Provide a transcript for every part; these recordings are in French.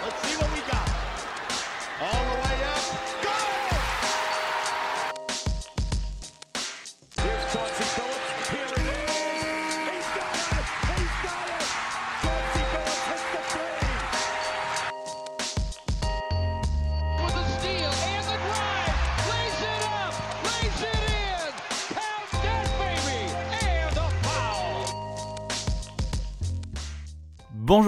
Let's see what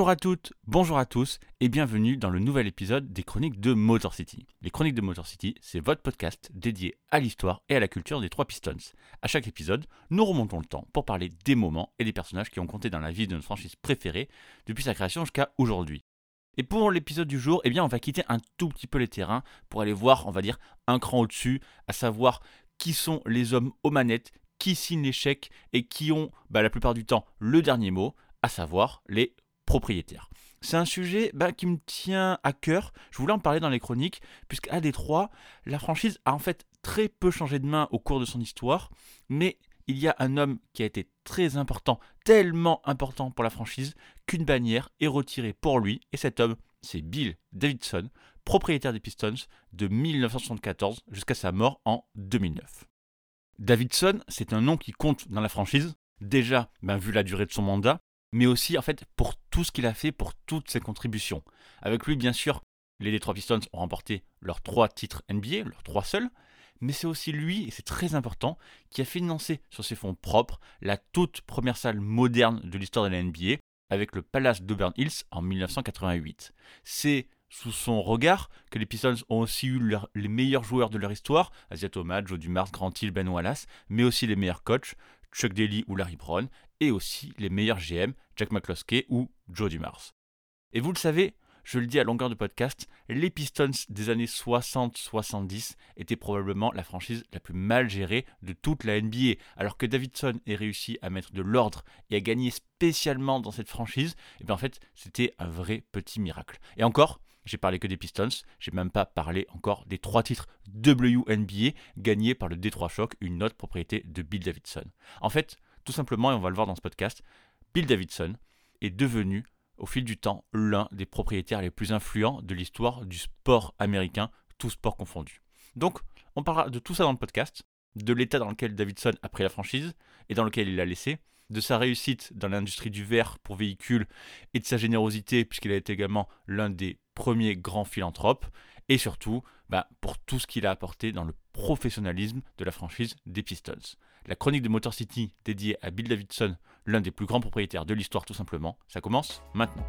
Bonjour à toutes, bonjour à tous et bienvenue dans le nouvel épisode des Chroniques de Motor City. Les Chroniques de Motor City, c'est votre podcast dédié à l'histoire et à la culture des trois Pistons. À chaque épisode, nous remontons le temps pour parler des moments et des personnages qui ont compté dans la vie de notre franchise préférée depuis sa création jusqu'à aujourd'hui. Et pour l'épisode du jour, eh bien, on va quitter un tout petit peu les terrains pour aller voir, on va dire, un cran au-dessus, à savoir qui sont les hommes aux manettes, qui signent chèques et qui ont, bah, la plupart du temps, le dernier mot, à savoir les propriétaires. C'est un sujet bah, qui me tient à cœur. Je voulais en parler dans les chroniques, puisqu'à Détroit, la franchise a en fait très peu changé de main au cours de son histoire, mais il y a un homme qui a été très important, tellement important pour la franchise, qu'une bannière est retirée pour lui, et cet homme, c'est Bill Davidson, propriétaire des Pistons de 1974 jusqu'à sa mort en 2009. Davidson, c'est un nom qui compte dans la franchise, déjà ben, vu la durée de son mandat, mais aussi en fait pour tout ce qu'il a fait, pour toutes ses contributions. Avec lui, bien sûr, les Detroit Pistons ont remporté leurs trois titres NBA, leurs trois seuls, mais c'est aussi lui, et c'est très important, qui a financé sur ses fonds propres la toute première salle moderne de l'histoire de la NBA, avec le Palace d'Auburn Hills en 1988. C'est sous son regard que les Pistons ont aussi eu les meilleurs joueurs de leur histoire, Asiat Thomas, Joe Dumars, Grant Hill, Ben Wallace, mais aussi les meilleurs coachs, Chuck Daly ou Larry Brown, et aussi les meilleurs GM, Jack McCloskey ou Joe Dumars. Et vous le savez, je le dis à longueur de podcast, les Pistons des années 60-70 étaient probablement la franchise la plus mal gérée de toute la NBA. Alors que Davidson ait réussi à mettre de l'ordre et à gagner spécialement dans cette franchise, et bien en fait, c'était un vrai petit miracle. Et encore, j'ai parlé que des Pistons, j'ai même pas parlé encore des trois titres WNBA gagnés par le Detroit Shock, une autre propriété de Bill Davidson. En fait, tout simplement, et on va le voir dans ce podcast, Bill Davidson est devenu au fil du temps l'un des propriétaires les plus influents de l'histoire du sport américain, tout sport confondu. Donc, on parlera de tout ça dans le podcast, de l'état dans lequel Davidson a pris la franchise et dans lequel il l'a laissé, de sa réussite dans l'industrie du verre pour véhicules et de sa générosité, puisqu'il a été également l'un des premiers grands philanthropes, et surtout bah, pour tout ce qu'il a apporté dans le professionnalisme de la franchise des Pistons. La chronique de Motor City dédiée à Bill Davidson, l'un des plus grands propriétaires de l'histoire tout simplement, ça commence maintenant.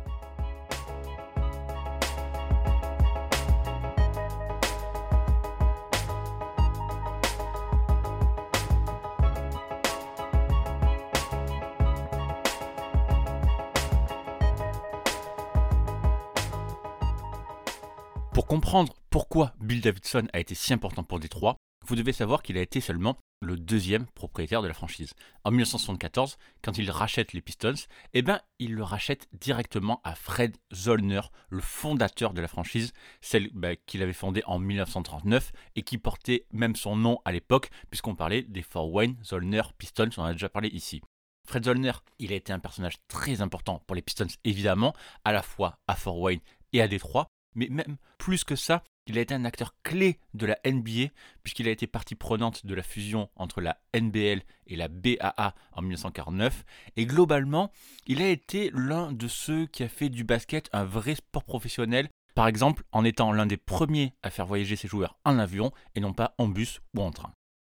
Comprendre pourquoi Bill Davidson a été si important pour Détroit, vous devez savoir qu'il a été seulement le deuxième propriétaire de la franchise. En 1974, quand il rachète les Pistons, eh ben, il le rachète directement à Fred Zollner, le fondateur de la franchise, celle bah, qu'il avait fondée en 1939 et qui portait même son nom à l'époque, puisqu'on parlait des Fort Wayne Zollner Pistons, on en a déjà parlé ici. Fred Zollner, il a été un personnage très important pour les Pistons, évidemment, à la fois à Fort Wayne et à Détroit, mais même plus que ça, il a été un acteur clé de la NBA, puisqu'il a été partie prenante de la fusion entre la NBL et la BAA en 1949. Et globalement, il a été l'un de ceux qui a fait du basket un vrai sport professionnel, par exemple en étant l'un des premiers à faire voyager ses joueurs en avion et non pas en bus ou en train.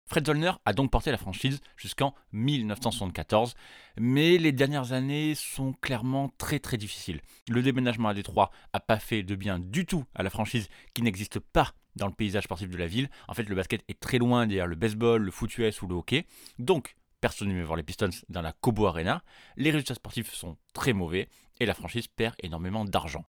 Fred Zollner a donc porté la franchise jusqu'en 1974, mais les dernières années sont clairement très très difficiles. Le déménagement à Détroit n'a pas fait de bien du tout à la franchise qui n'existe pas dans le paysage sportif de la ville. En fait, le basket est très loin derrière le baseball, le foot US ou le hockey. Donc, personne ne veut voir les Pistons dans la Cobo Arena. Les résultats sportifs sont très mauvais et la franchise perd énormément d'argent.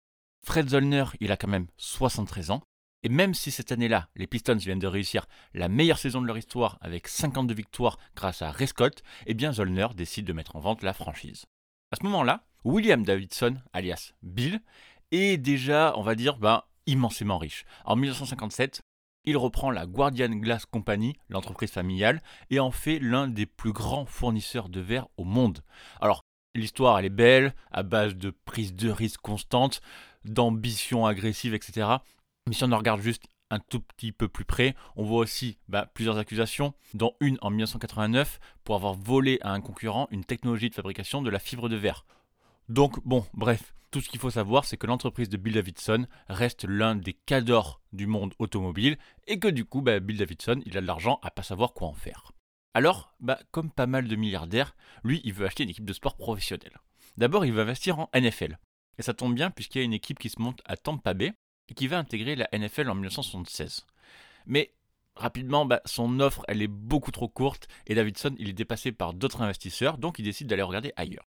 Fred Zollner, il a quand même 73 ans. Et même si cette année-là, les Pistons viennent de réussir la meilleure saison de leur histoire avec 52 victoires grâce à Ray Scott, eh bien Zollner décide de mettre en vente la franchise. À ce moment-là, William Davidson, alias Bill, est déjà, on va dire, ben, immensément riche. En 1957, il reprend la Guardian Glass Company, l'entreprise familiale, et en fait l'un des plus grands fournisseurs de verre au monde. Alors, l'histoire elle est belle, à base de prise de risque constante, d'ambition agressive, etc. Mais si on en regarde juste un tout petit peu plus près, on voit aussi bah, plusieurs accusations, dont une en 1989 pour avoir volé à un concurrent une technologie de fabrication de la fibre de verre. Donc bon, bref, tout ce qu'il faut savoir, c'est que l'entreprise de Bill Davidson reste l'un des cadors du monde automobile et que du coup, bah, Bill Davidson, il a de l'argent à pas savoir quoi en faire. Alors, bah, comme pas mal de milliardaires, lui, il veut acheter une équipe de sport professionnelle. D'abord, il veut investir en NFL. Et ça tombe bien puisqu'il y a une équipe qui se monte à Tampa Bay qui va intégrer la NFL en 1976. Mais rapidement, bah, son offre, elle est beaucoup trop courte et Davidson, il est dépassé par d'autres investisseurs, donc il décide d'aller regarder ailleurs.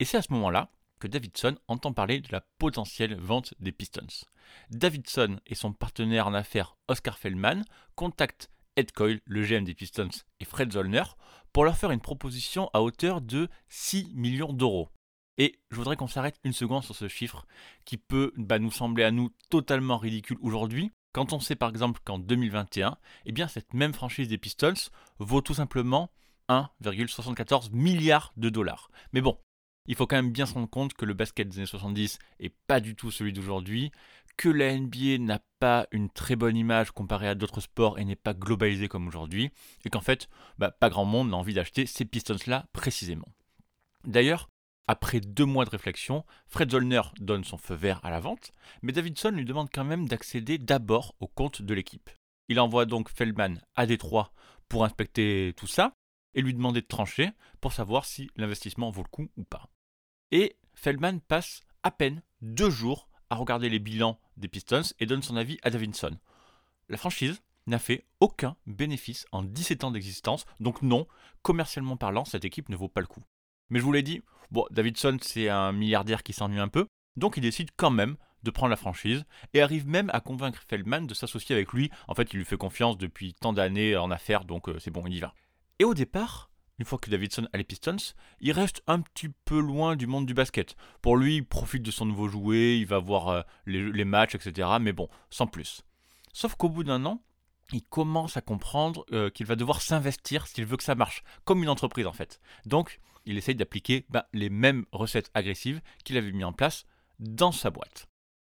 Et c'est à ce moment-là que Davidson entend parler de la potentielle vente des Pistons. Davidson et son partenaire en affaires Oscar Feldman contactent Ed Coyle, le GM des Pistons, et Fred Zollner pour leur faire une proposition à hauteur de 6 millions d'euros. Et je voudrais qu'on s'arrête une seconde sur ce chiffre qui peut bah, nous sembler à nous totalement ridicule aujourd'hui, quand on sait par exemple qu'en 2021, eh bien cette même franchise des Pistons vaut tout simplement 1,74 milliard de dollars. Mais bon, il faut quand même bien se rendre compte que le basket des années 70 est pas du tout celui d'aujourd'hui, que la NBA n'a pas une très bonne image comparée à d'autres sports et n'est pas globalisée comme aujourd'hui, et qu'en fait, bah, pas grand monde n'a envie d'acheter ces Pistons-là précisément. D'ailleurs, après deux mois de réflexion, Fred Zollner donne son feu vert à la vente, mais Davidson lui demande quand même d'accéder d'abord au compte de l'équipe. Il envoie donc Feldman à Détroit pour inspecter tout ça et lui demander de trancher pour savoir si l'investissement vaut le coup ou pas. Et Feldman passe à peine deux jours à regarder les bilans des Pistons et donne son avis à Davidson. La franchise n'a fait aucun bénéfice en 17 ans d'existence, donc non, commercialement parlant, cette équipe ne vaut pas le coup. Mais je vous l'ai dit, bon, Davidson c'est un milliardaire qui s'ennuie un peu, donc il décide quand même de prendre la franchise et arrive même à convaincre Feldman de s'associer avec lui. En fait, il lui fait confiance depuis tant d'années en affaires, donc euh, c'est bon, il y va. Et au départ, une fois que Davidson a les Pistons, il reste un petit peu loin du monde du basket. Pour lui, il profite de son nouveau jouet, il va voir euh, les, matchs, etc. Mais bon, sans plus. Sauf qu'au bout d'un an, il commence à comprendre euh, qu'il va devoir s'investir s'il veut que ça marche, comme une entreprise en fait. Donc, il essaye d'appliquer bah, les mêmes recettes agressives qu'il avait mis en place dans sa boîte.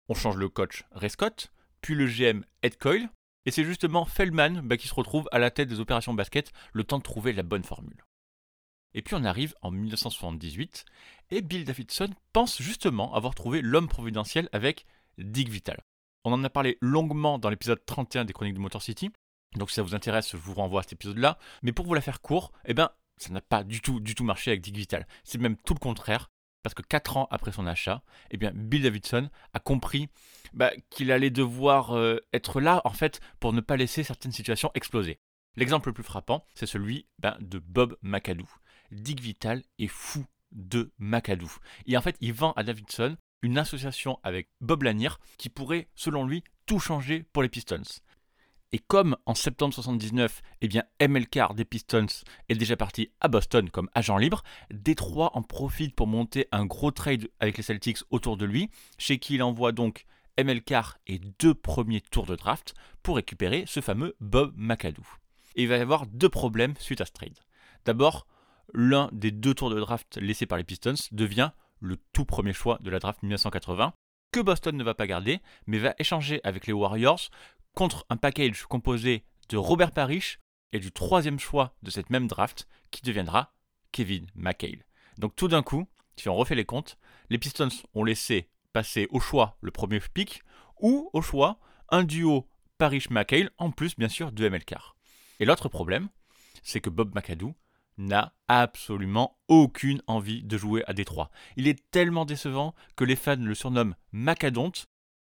On change le coach Ray Scott, puis le GM Ed Coyle, et c'est justement Feldman bah, qui se retrouve à la tête des opérations basket, le temps de trouver la bonne formule. Et puis on arrive en 1978, et Bill Davidson pense justement avoir trouvé l'homme providentiel avec Dick Vital. On en a parlé longuement dans l'épisode 31 des Chroniques de Motor City, donc si ça vous intéresse, je vous renvoie à cet épisode-là. Mais pour vous la faire court, eh ben, ça n'a pas du tout, du tout marché avec Dick Vital. C'est même tout le contraire, parce que 4 ans après son achat, eh bien, Bill Davidson a compris bah, qu'il allait devoir euh, être là, en fait, pour ne pas laisser certaines situations exploser. L'exemple le plus frappant, c'est celui ben, de Bob McAdoo. Dick Vital est fou de McAdoo. Et en fait, il vend à Davidson une association avec Bob Lanier qui pourrait, selon lui, tout changer pour les Pistons. Et comme en septembre 79, eh bien MLK des Pistons est déjà parti à Boston comme agent libre, Détroit en profite pour monter un gros trade avec les Celtics autour de lui, chez qui il envoie donc MLK et deux premiers tours de draft pour récupérer ce fameux Bob McAdoo. Et il va y avoir deux problèmes suite à ce trade. D'abord, l'un des deux tours de draft laissés par les Pistons devient le tout premier choix de la draft 1980, que Boston ne va pas garder, mais va échanger avec les Warriors contre un package composé de Robert Parrish et du troisième choix de cette même draft, qui deviendra Kevin McHale. Donc tout d'un coup, si on refait les comptes, les Pistons ont laissé passer au choix le premier pick, ou au choix un duo Parrish-McHale, en plus bien sûr de MLK. Et l'autre problème, c'est que Bob McAdoo n'a absolument aucune envie de jouer à Détroit. Il est tellement décevant que les fans le surnomment Macadonte.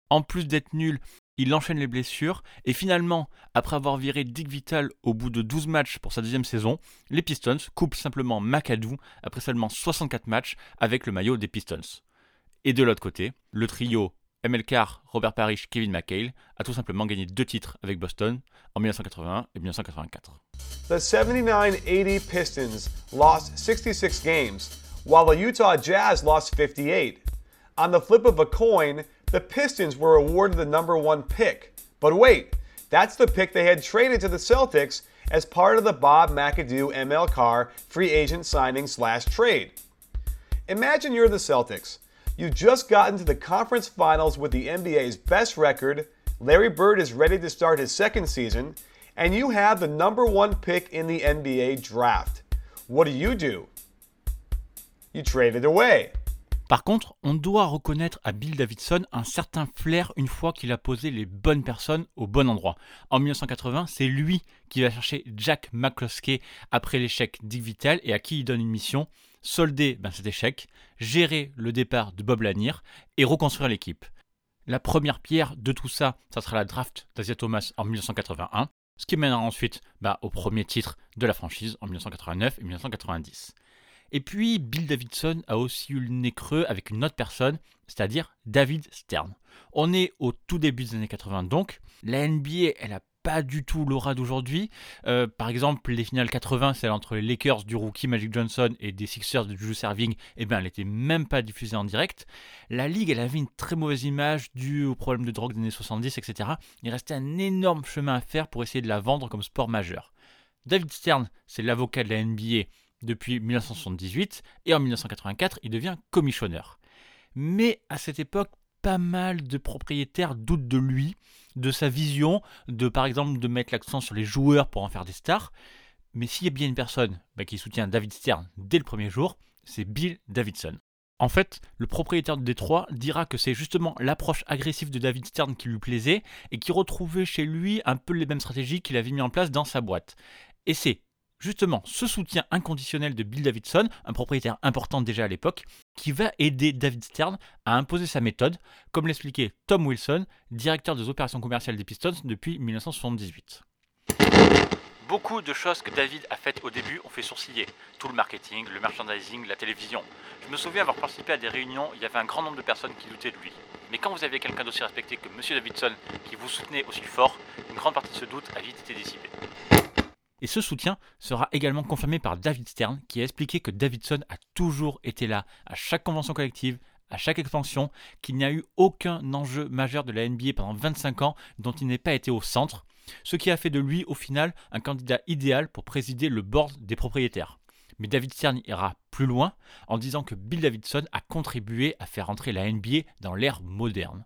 En plus d'être nul, il enchaîne les blessures et finalement, après avoir viré Dick Vital au bout de 12 matchs pour sa deuxième saison, les Pistons coupent simplement McAdoo après seulement 64 matchs avec le maillot des Pistons. Et de l'autre côté, le trio MLK, Robert Parrish, Kevin McHale a tout simplement gagné deux titres avec Boston en 1981 et 1984. The 79-80 Pistons lost 66 games, while the Utah Jazz lost 58. On the flip of a coin, the Pistons were awarded the number one pick. But wait, that's the pick they had traded to the Celtics as part of the Bob McAdoo ML Carr free agent signing slash trade. Imagine you're the Celtics. You just got into the conference finals with the NBA's best record. Larry Bird is ready to start his second season, and you have the number one pick in the NBA draft. What do you do? You trade it away. Par contre, on doit reconnaître à Bill Davidson un certain flair une fois qu'il a posé les bonnes personnes au bon endroit. En 1980, c'est lui qui va chercher Jack McCloskey après l'échec Dick Vitale et à qui il donne une mission solder ben, cet échec, gérer le départ de Bob Lanier et reconstruire l'équipe. La première pierre de tout ça, ça sera la draft d'Asia Thomas en 1981, ce qui mènera ensuite ben, au premier titre de la franchise en 1989 et 1990. Et puis, Bill Davidson a aussi eu le nez creux avec une autre personne, c'est-à-dire David Stern. On est au tout début des années 80 donc. La NBA, elle a pas du tout l'aura d'aujourd'hui. Euh, par exemple, les finales 80, celle entre les Lakers du rookie Magic Johnson et des Sixers de Juju Serving, eh ben, elle n'était même pas diffusée en direct. La ligue, elle avait une très mauvaise image due aux problèmes de drogue des années 70, etc. Il restait un énorme chemin à faire pour essayer de la vendre comme sport majeur. David Stern, c'est l'avocat de la NBA depuis 1978 et en 1984, il devient commissionneur. Mais à cette époque, pas mal de propriétaires doutent de lui, de sa vision, de par exemple de mettre l'accent sur les joueurs pour en faire des stars. Mais s'il y a bien une personne bah, qui soutient David Stern dès le premier jour, c'est Bill Davidson. En fait, le propriétaire de Détroit dira que c'est justement l'approche agressive de David Stern qui lui plaisait et qui retrouvait chez lui un peu les mêmes stratégies qu'il avait mis en place dans sa boîte. Et c'est justement ce soutien inconditionnel de Bill Davidson, un propriétaire important déjà à l'époque, qui va aider David Stern à imposer sa méthode, comme l'expliquait Tom Wilson, directeur des opérations commerciales des Pistons depuis 1978. Beaucoup de choses que David a faites au début ont fait sourciller. Tout le marketing, le merchandising, la télévision. Je me souviens avoir participé à des réunions, il y avait un grand nombre de personnes qui doutaient de lui. Mais quand vous avez quelqu'un d'aussi respecté que M. Davidson qui vous soutenait aussi fort, une grande partie de ce doute a vite été dissipée. Et ce soutien sera également confirmé par David Stern, qui a expliqué que Davidson a toujours été là à chaque convention collective, à chaque expansion, qu'il n'y a eu aucun enjeu majeur de la NBA pendant 25 ans dont il n'ait pas été au centre, ce qui a fait de lui au final un candidat idéal pour présider le board des propriétaires. Mais David Stern ira plus loin en disant que Bill Davidson a contribué à faire entrer la NBA dans l'ère moderne.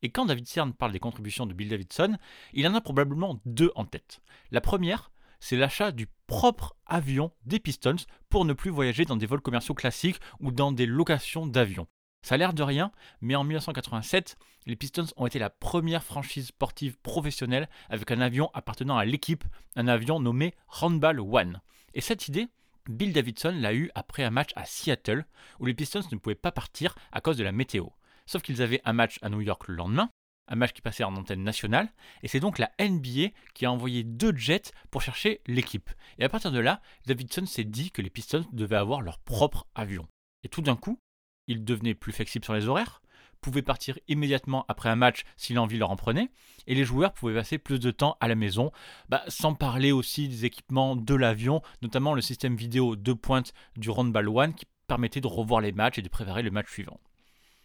Et quand David Stern parle des contributions de Bill Davidson, il en a probablement deux en tête. La première, c'est l'achat du propre avion des Pistons pour ne plus voyager dans des vols commerciaux classiques ou dans des locations d'avions. Ça a l'air de rien, mais en 1987, les Pistons ont été la première franchise sportive professionnelle avec un avion appartenant à l'équipe, un avion nommé Handball One. Et cette idée, Bill Davidson l'a eue après un match à Seattle, où les Pistons ne pouvaient pas partir à cause de la météo. Sauf qu'ils avaient un match à New York le lendemain, un match qui passait en antenne nationale, et c'est donc la NBA qui a envoyé deux jets pour chercher l'équipe. Et à partir de là, Davidson s'est dit que les Pistons devaient avoir leur propre avion. Et tout d'un coup, il devenait plus flexible sur les horaires, pouvait partir immédiatement après un match si l'envie leur en prenait, et les joueurs pouvaient passer plus de temps à la maison, bah, sans parler aussi des équipements de l'avion, notamment le système vidéo de pointe du Roundball One qui permettait de revoir les matchs et de préparer le match suivant.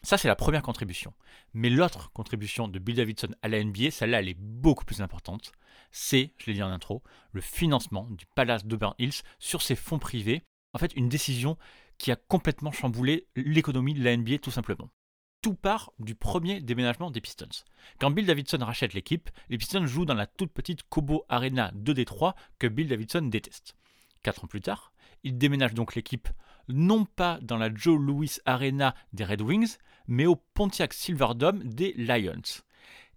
Ça, c'est la première contribution. Mais l'autre contribution de Bill Davidson à la NBA, celle-là, elle est beaucoup plus importante. C'est, je l'ai dit en intro, le financement du Palace d'Auburn Hills sur ses fonds privés. En fait, une décision qui a complètement chamboulé l'économie de la NBA, tout simplement. Tout part du premier déménagement des Pistons. Quand Bill Davidson rachète l'équipe, les Pistons jouent dans la toute petite Cobo Arena de Détroit que Bill Davidson déteste. Quatre ans plus tard, il déménage donc l'équipe non pas dans la Joe Louis Arena des Red Wings, mais au Pontiac Silverdome des Lions.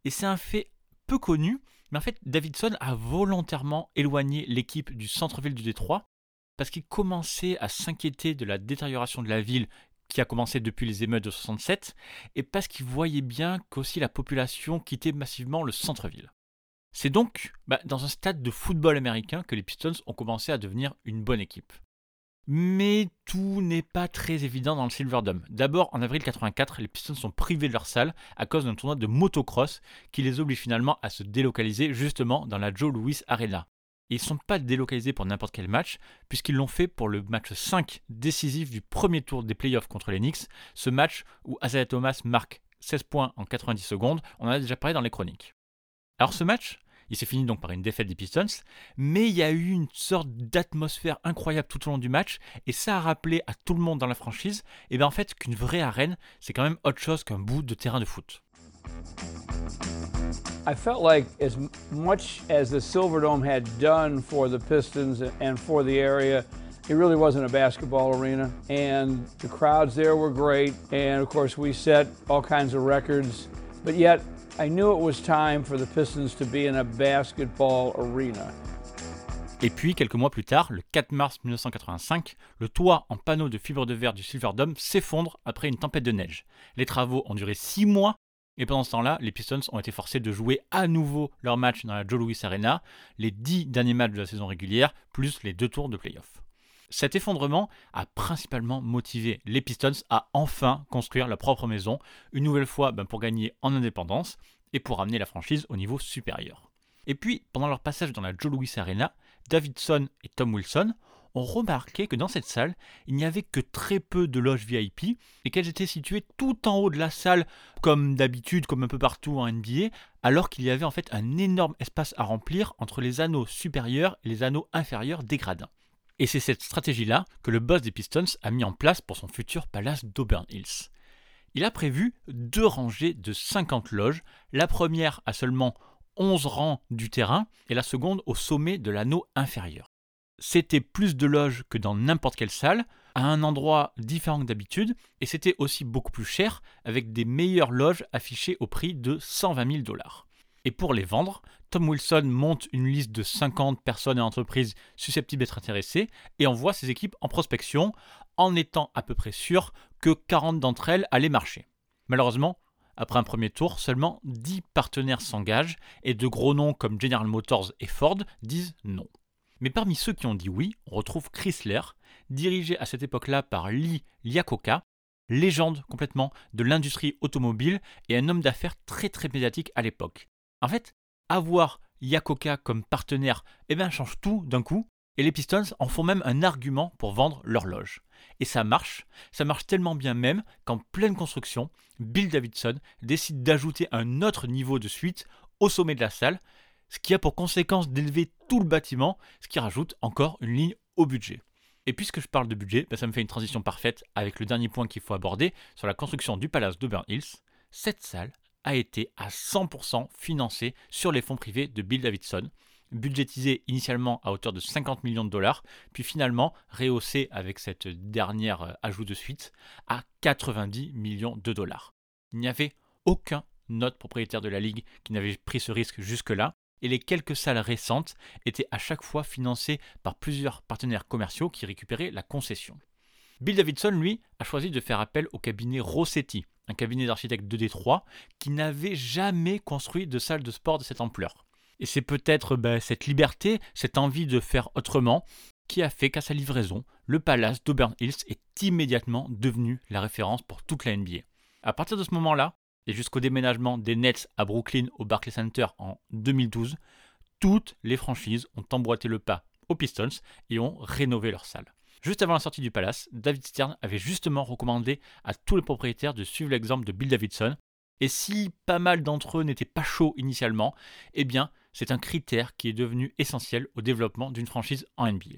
Et c'est un fait peu connu, mais en fait Davidson a volontairement éloigné l'équipe du centre-ville de Détroit parce qu'il commençait à s'inquiéter de la détérioration de la ville qui a commencé depuis les émeutes de 67, et parce qu'il voyait bien qu'aussi la population quittait massivement le centre-ville. C'est donc bah, dans un stade de football américain que les Pistons ont commencé à devenir une bonne équipe. Mais tout n'est pas très évident dans le Silverdome. D'abord, en avril 84, les Pistons sont privés de leur salle à cause d'un tournoi de motocross qui les oblige finalement à se délocaliser justement dans la Joe Louis Arena. Ils ne sont pas délocalisés pour n'importe quel match, puisqu'ils l'ont fait pour le match 5 décisif du premier tour des playoffs contre les Knicks, ce match où Isaiah Thomas marque 16 points en 90 secondes, on en a déjà parlé dans les chroniques. Alors ce match, Il s'est fini donc par une défaite des Pistons, mais il y a eu une sorte d'atmosphère incroyable tout au long du match, et ça a rappelé à tout le monde dans la franchise, et bien en fait qu'une vraie arène, c'est quand même autre chose qu'un bout de terrain de foot. I felt like as much as the Silverdome had done for the Pistons and for the area, it really wasn't a basketball arena. And the crowds there were great. And of course, we set all kinds of records. But yet, I knew it was time for the Pistons to be in a basketball arena. Et puis, quelques mois plus tard, le 4 mars 1985, le toit en panneaux de fibre de verre du Silverdome s'effondre après une tempête de neige. Les travaux ont duré 6 mois et pendant ce temps-là, les Pistons ont été forcés de jouer à nouveau leur match dans la Joe Louis Arena, les 10 derniers matchs de la saison régulière, plus les deux tours de playoff. Cet effondrement a principalement motivé les Pistons à enfin construire leur propre maison, une nouvelle fois ben, pour gagner en indépendance et pour amener la franchise au niveau supérieur. Et puis, pendant leur passage dans la Joe Louis Arena, Davidson et Tom Wilson ont remarqué que dans cette salle, il n'y avait que très peu de loges VIP et qu'elles étaient situées tout en haut de la salle, comme d'habitude, comme un peu partout en NBA, alors qu'il y avait en fait un énorme espace à remplir entre les anneaux supérieurs et les anneaux inférieurs des gradins. Et c'est cette stratégie-là que le boss des Pistons a mis en place pour son futur palace d'Auburn Hills. Il a prévu deux rangées de 50 loges, la première à seulement 11 rangs du terrain et la seconde au sommet de l'anneau inférieur c'était plus de loges que dans n'importe quelle salle, à un endroit différent d'habitude, et c'était aussi beaucoup plus cher, avec des meilleures loges affichées au prix de 120 000 dollars. Et pour les vendre, Tom Wilson monte une liste de 50 personnes et entreprises susceptibles d'être intéressées et envoie ses équipes en prospection en étant à peu près sûr que 40 d'entre elles allaient marcher. Malheureusement, après un premier tour, seulement 10 partenaires s'engagent et de gros noms comme General Motors et Ford disent non. Mais parmi ceux qui ont dit oui, on retrouve Chrysler, dirigé à cette époque-là par Lee Iacocca, légende complètement de l'industrie automobile et un homme d'affaires très très médiatique à l'époque. En fait, avoir Iacocca comme partenaire eh ben, change tout d'un coup, et les Pistons en font même un argument pour vendre leur loge. Et ça marche, ça marche tellement bien même qu'en pleine construction, Bill Davidson décide d'ajouter un autre niveau de suite au sommet de la salle, ce qui a pour conséquence d'élever tout le bâtiment, ce qui rajoute encore une ligne au budget. Et puisque je parle de budget, ben, ça me fait une transition parfaite avec le dernier point qu'il faut aborder sur la construction du palace d'Auburn Hills. Cette salle a été à 100% financée sur les fonds privés de Bill Davidson, budgétisé initialement à hauteur de 50 millions de dollars, puis finalement rehaussé avec cette dernière euh, ajout de suite à 90 millions de dollars. Il n'y avait aucun autre propriétaire de la ligue qui n'avait pris ce risque jusque-là, et les quelques salles récentes étaient à chaque fois financées par plusieurs partenaires commerciaux qui récupéraient la concession. Bill Davidson, lui, a choisi de faire appel au cabinet Rossetti, un cabinet d'architectes de Détroit qui n'avait jamais construit de salle de sport de cette ampleur. Et c'est peut-être ben, cette liberté, cette envie de faire autrement, qui a fait qu'à sa livraison, le palace d'Auburn Hills est immédiatement devenu la référence pour toute la NBA. À partir de ce moment-là, et jusqu'au déménagement des Nets à Brooklyn au Barclays Center en 2012, toutes les franchises ont emboîté le pas aux Pistons et ont rénové leur salle. Juste avant la sortie du Palace, David Stern avait justement recommandé à tous les propriétaires de suivre l'exemple de Bill Davidson. Et si pas mal d'entre eux n'étaient pas chauds initialement, eh bien, c'est un critère qui est devenu essentiel au développement d'une franchise en NBA.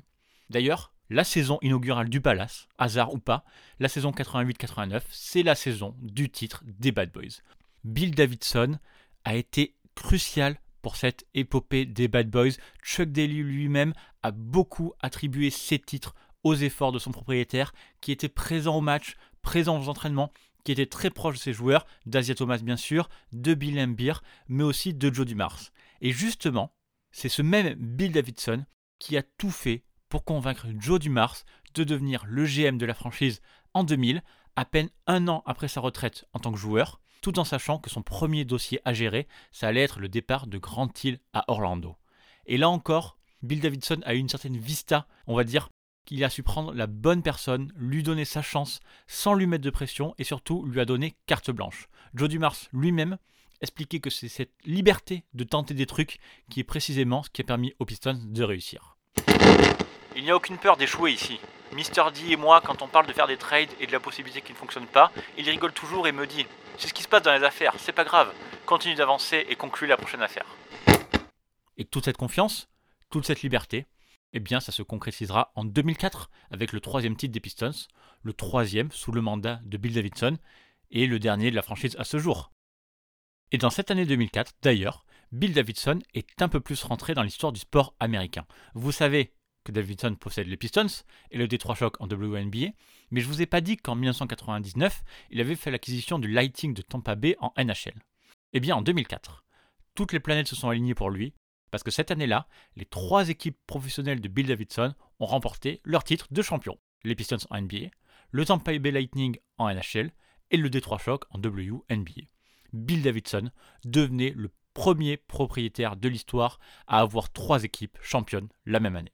D'ailleurs, la saison inaugurale du Palace, hasard ou pas, la saison 88-89, c'est la saison du titre des Bad Boys. Bill Davidson a été crucial pour cette épopée des Bad Boys. Chuck Daly lui-même a beaucoup attribué ses titres aux efforts de son propriétaire, qui était présent au match, présent aux entraînements, qui était très proche de ses joueurs, d'Asia Thomas bien sûr, de Bill Embiid, mais aussi de Joe Dumars. Et justement, c'est ce même Bill Davidson qui a tout fait pour convaincre Joe Dumars de devenir le GM de la franchise en 2000, à peine un an après sa retraite en tant que joueur, tout en sachant que son premier dossier à gérer, ça allait être le départ de Grant Hill à Orlando. Et là encore, Bill Davidson a eu une certaine vista, on va dire, qu'il a su prendre la bonne personne, lui donner sa chance, sans lui mettre de pression, et surtout lui a donné carte blanche. Joe Dumars lui-même expliquait que c'est cette liberté de tenter des trucs qui est précisément ce qui a permis aux Pistons de réussir. Il n'y a aucune peur d'échouer ici. Mister D et moi, quand on parle de faire des trades et de la possibilité qui ne fonctionne pas, il rigole toujours et me dit C'est ce qui se passe dans les affaires, c'est pas grave, continue d'avancer et conclue la prochaine affaire. Et toute cette confiance, toute cette liberté, eh bien ça se concrétisera en 2004 avec le troisième titre des Pistons, le troisième sous le mandat de Bill Davidson et le dernier de la franchise à ce jour. Et dans cette année 2004, d'ailleurs, Bill Davidson est un peu plus rentré dans l'histoire du sport américain. Vous savez que Davidson possède les Pistons et le Detroit Shock en WNBA, mais je vous ai pas dit qu'en 1999, il avait fait l'acquisition du Lighting de Tampa Bay en NHL. Eh bien en 2004, toutes les planètes se sont alignées pour lui, parce que cette année-là, les trois équipes professionnelles de Bill Davidson ont remporté leur titre de champion. Les Pistons en NBA, le Tampa Bay Lightning en NHL et le Detroit Shock en WNBA. Bill Davidson devenait le premier propriétaire de l'histoire à avoir trois équipes championnes la même année.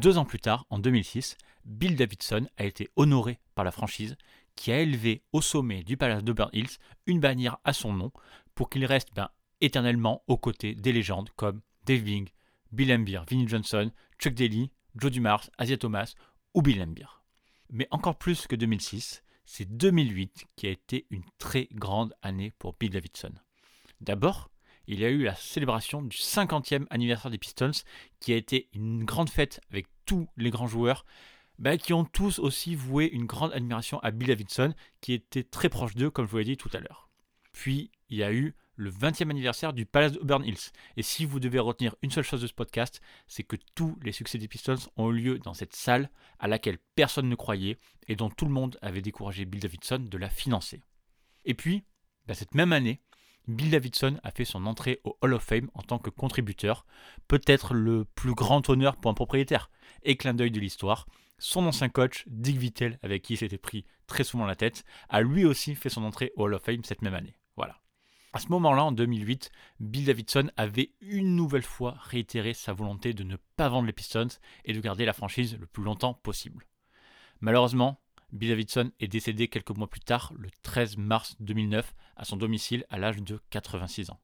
Deux ans plus tard, en 2006, Bill Davidson a été honoré par la franchise qui a élevé au sommet du palace d'Auburn Hills une bannière à son nom pour qu'il reste ben, éternellement aux côtés des légendes comme Dave Bing, Bill Embiid, Vinnie Johnson, Chuck Daly, Joe Dumars, Asia Thomas ou Bill Embiid. Mais encore plus que 2006, c'est 2008 qui a été une très grande année pour Bill Davidson. D'abord, il y a eu la célébration du 50e anniversaire des Pistons, qui a été une grande fête avec tous les grands joueurs, bah, qui ont tous aussi voué une grande admiration à Bill Davidson, qui était très proche d'eux, comme je vous l'ai dit tout à l'heure. Puis, il y a eu le 20e anniversaire du Palace Auburn Hills. Et si vous devez retenir une seule chose de ce podcast, c'est que tous les succès des Pistons ont eu lieu dans cette salle à laquelle personne ne croyait et dont tout le monde avait découragé Bill Davidson de la financer. Et puis, bah, cette même année, Bill Davidson a fait son entrée au Hall of Fame en tant que contributeur, peut-être le plus grand honneur pour un propriétaire. Et clin d'œil de l'histoire, son ancien coach, Dick Vittel, avec qui il s'était pris très souvent la tête, a lui aussi fait son entrée au Hall of Fame cette même année. Voilà. À ce moment-là, en 2008, Bill Davidson avait une nouvelle fois réitéré sa volonté de ne pas vendre les Pistons et de garder la franchise le plus longtemps possible. Malheureusement, Bill Davidson est décédé quelques mois plus tard, le 13 mars 2009, à son domicile à l'âge de 86 ans.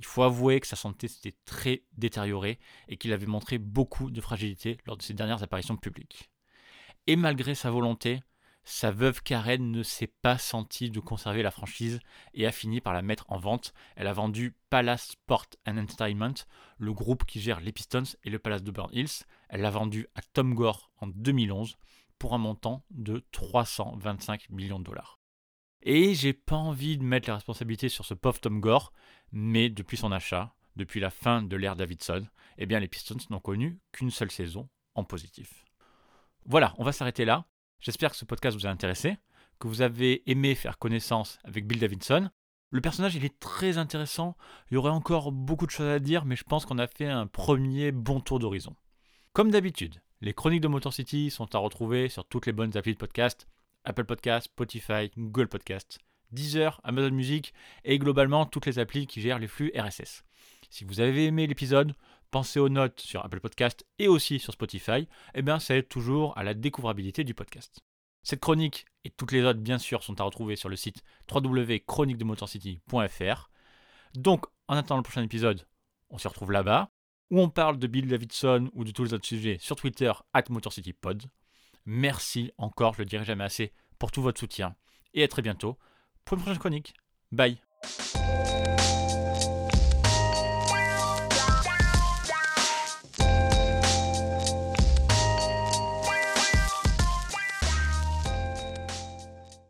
Il faut avouer que sa santé s'était très détériorée et qu'il avait montré beaucoup de fragilité lors de ses dernières apparitions publiques. Et malgré sa volonté, sa veuve Karen ne s'est pas sentie de conserver la franchise et a fini par la mettre en vente. Elle a vendu Palace Sport Entertainment, le groupe qui gère les Pistons et le Palace de Burn Hills. Elle l'a vendu à Tom Gore en 2011 pour un montant de 325 millions de dollars. Et j'ai pas envie de mettre la responsabilité sur ce pauvre Tom Gore, mais depuis son achat, depuis la fin de l'ère Davidson, eh bien les Pistons n'ont connu qu'une seule saison en positif. Voilà, on va s'arrêter là. J'espère que ce podcast vous a intéressé, que vous avez aimé faire connaissance avec Bill Davidson. Le personnage, il est très intéressant. Il y aurait encore beaucoup de choses à dire, mais je pense qu'on a fait un premier bon tour d'horizon. Comme d'habitude, les chroniques de Motor City sont à retrouver sur toutes les bonnes applis de podcast Apple Podcast, Spotify, Google Podcast, Deezer, Amazon Music et globalement toutes les applis qui gèrent les flux RSS. Si vous avez aimé l'épisode, pensez aux notes sur Apple Podcast et aussi sur Spotify, et bien ça aide toujours à la découvrabilité du podcast. Cette chronique et toutes les autres bien sûr sont à retrouver sur le site www.chroniquedemotorcity.fr. Donc en attendant le prochain épisode, on se retrouve là-bas où on parle de Bill Davidson ou de tous les autres sujets sur Twitter at MotorCityPod. Merci encore, je le dirai jamais assez, pour tout votre soutien. Et à très bientôt pour une prochaine chronique. Bye